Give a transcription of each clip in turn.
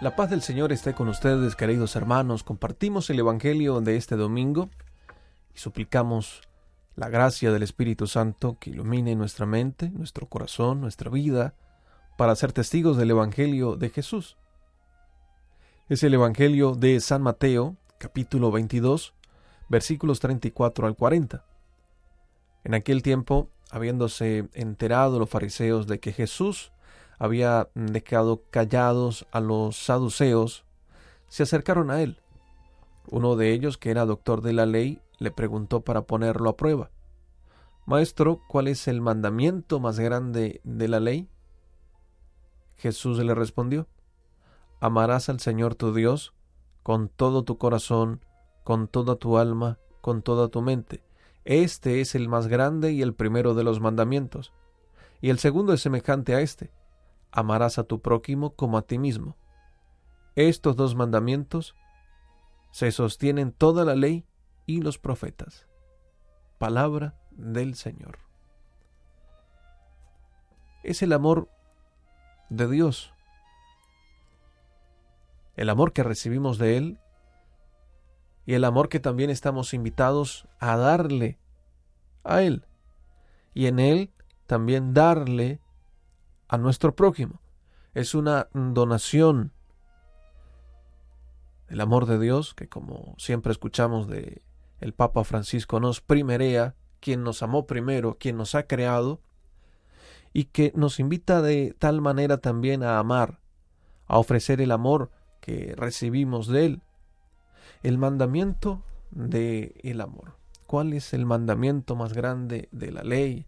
La paz del Señor esté con ustedes, queridos hermanos. Compartimos el Evangelio de este domingo y suplicamos la gracia del Espíritu Santo que ilumine nuestra mente, nuestro corazón, nuestra vida, para ser testigos del Evangelio de Jesús. Es el Evangelio de San Mateo, capítulo 22, versículos 34 al 40. En aquel tiempo, habiéndose enterado los fariseos de que Jesús había dejado callados a los saduceos, se acercaron a él. Uno de ellos, que era doctor de la ley, le preguntó para ponerlo a prueba. Maestro, ¿cuál es el mandamiento más grande de la ley? Jesús le respondió, Amarás al Señor tu Dios con todo tu corazón, con toda tu alma, con toda tu mente. Este es el más grande y el primero de los mandamientos. Y el segundo es semejante a este amarás a tu prójimo como a ti mismo. Estos dos mandamientos se sostienen toda la ley y los profetas. Palabra del Señor. Es el amor de Dios, el amor que recibimos de Él y el amor que también estamos invitados a darle a Él y en Él también darle a nuestro prójimo. Es una donación el amor de Dios, que como siempre escuchamos de el Papa Francisco nos primerea, quien nos amó primero, quien nos ha creado, y que nos invita de tal manera también a amar, a ofrecer el amor que recibimos de Él. El mandamiento de el amor. ¿Cuál es el mandamiento más grande de la ley?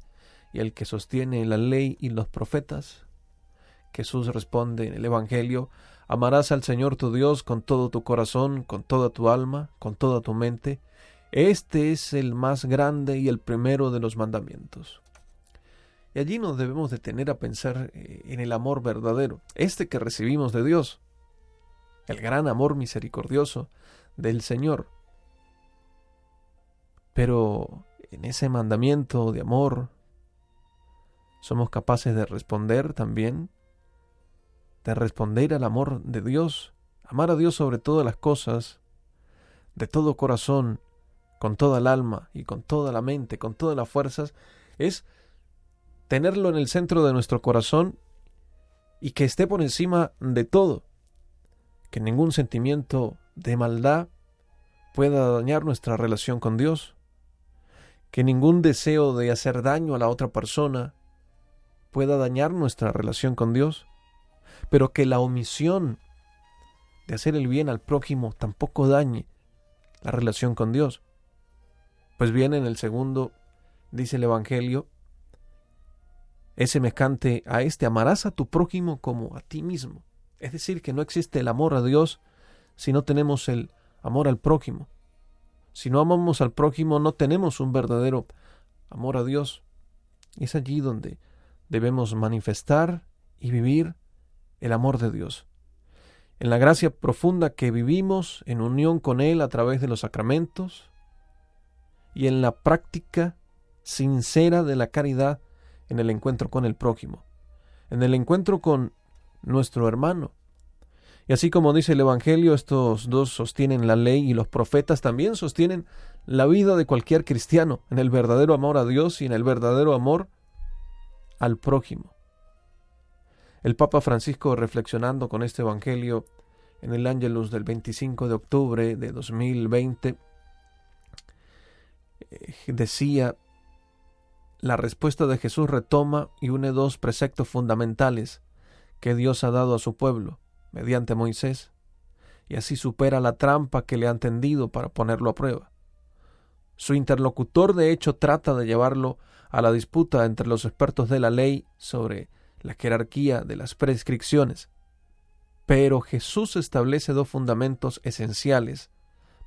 Y el que sostiene la ley y los profetas? Jesús responde en el Evangelio, amarás al Señor tu Dios con todo tu corazón, con toda tu alma, con toda tu mente. Este es el más grande y el primero de los mandamientos. Y allí nos debemos detener a pensar eh, en el amor verdadero, este que recibimos de Dios, el gran amor misericordioso del Señor. Pero en ese mandamiento de amor, somos capaces de responder también, de responder al amor de Dios, amar a Dios sobre todas las cosas, de todo corazón, con toda el alma y con toda la mente, con todas las fuerzas, es tenerlo en el centro de nuestro corazón y que esté por encima de todo, que ningún sentimiento de maldad pueda dañar nuestra relación con Dios, que ningún deseo de hacer daño a la otra persona pueda dañar nuestra relación con Dios, pero que la omisión de hacer el bien al prójimo tampoco dañe la relación con Dios. Pues bien, en el segundo, dice el Evangelio, es semejante a este, amarás a tu prójimo como a ti mismo. Es decir, que no existe el amor a Dios si no tenemos el amor al prójimo. Si no amamos al prójimo, no tenemos un verdadero amor a Dios. Es allí donde debemos manifestar y vivir el amor de Dios. En la gracia profunda que vivimos en unión con Él a través de los sacramentos y en la práctica sincera de la caridad en el encuentro con el prójimo, en el encuentro con nuestro hermano. Y así como dice el Evangelio, estos dos sostienen la ley y los profetas también sostienen la vida de cualquier cristiano en el verdadero amor a Dios y en el verdadero amor al prójimo. El Papa Francisco, reflexionando con este Evangelio en el Ángelus del 25 de octubre de 2020, eh, decía, la respuesta de Jesús retoma y une dos preceptos fundamentales que Dios ha dado a su pueblo mediante Moisés, y así supera la trampa que le han tendido para ponerlo a prueba. Su interlocutor de hecho trata de llevarlo a la disputa entre los expertos de la ley sobre la jerarquía de las prescripciones. Pero Jesús establece dos fundamentos esenciales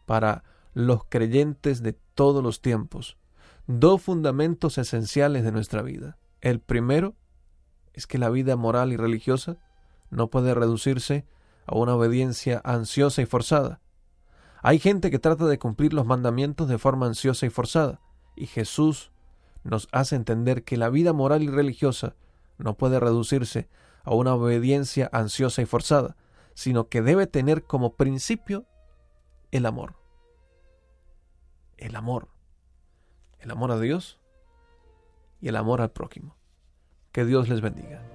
para los creyentes de todos los tiempos, dos fundamentos esenciales de nuestra vida. El primero es que la vida moral y religiosa no puede reducirse a una obediencia ansiosa y forzada. Hay gente que trata de cumplir los mandamientos de forma ansiosa y forzada, y Jesús nos hace entender que la vida moral y religiosa no puede reducirse a una obediencia ansiosa y forzada, sino que debe tener como principio el amor. El amor. El amor a Dios y el amor al prójimo. Que Dios les bendiga.